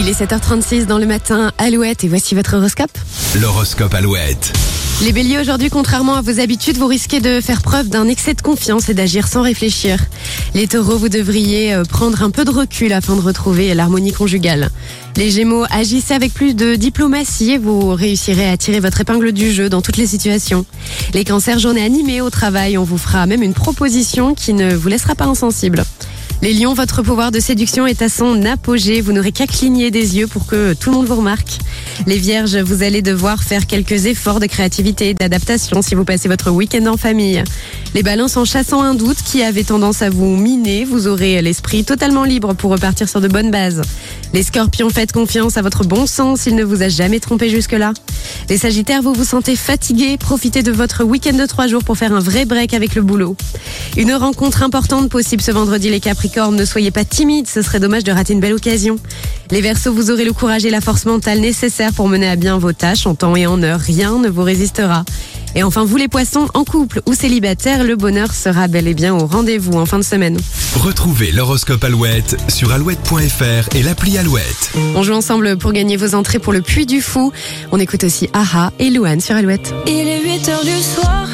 Il est 7h36 dans le matin, Alouette, et voici votre horoscope. L'horoscope Alouette. Les béliers, aujourd'hui, contrairement à vos habitudes, vous risquez de faire preuve d'un excès de confiance et d'agir sans réfléchir. Les taureaux, vous devriez euh, prendre un peu de recul afin de retrouver l'harmonie conjugale. Les gémeaux, agissez avec plus de diplomatie et vous réussirez à tirer votre épingle du jeu dans toutes les situations. Les cancers, journée animée au travail, on vous fera même une proposition qui ne vous laissera pas insensible. Les lions, votre pouvoir de séduction est à son apogée. Vous n'aurez qu'à cligner des yeux pour que tout le monde vous remarque. Les vierges, vous allez devoir faire quelques efforts de créativité et d'adaptation si vous passez votre week-end en famille. Les balances, en chassant un doute qui avait tendance à vous miner, vous aurez l'esprit totalement libre pour repartir sur de bonnes bases. Les scorpions, faites confiance à votre bon sens, il ne vous a jamais trompé jusque-là. Les sagittaires, vous vous sentez fatigué, profitez de votre week-end de trois jours pour faire un vrai break avec le boulot. Une rencontre importante possible ce vendredi, les capricornes, ne soyez pas timides, ce serait dommage de rater une belle occasion. Les versos, vous aurez le courage et la force mentale nécessaires pour mener à bien vos tâches en temps et en heure, rien ne vous résistera. Et enfin, vous les poissons, en couple ou célibataire, le bonheur sera bel et bien au rendez-vous en fin de semaine. Retrouvez l'horoscope Alouette sur alouette.fr et l'appli Alouette. On joue ensemble pour gagner vos entrées pour le Puy du Fou. On écoute aussi Aha et Louane sur Alouette. Il est 8 heures du soir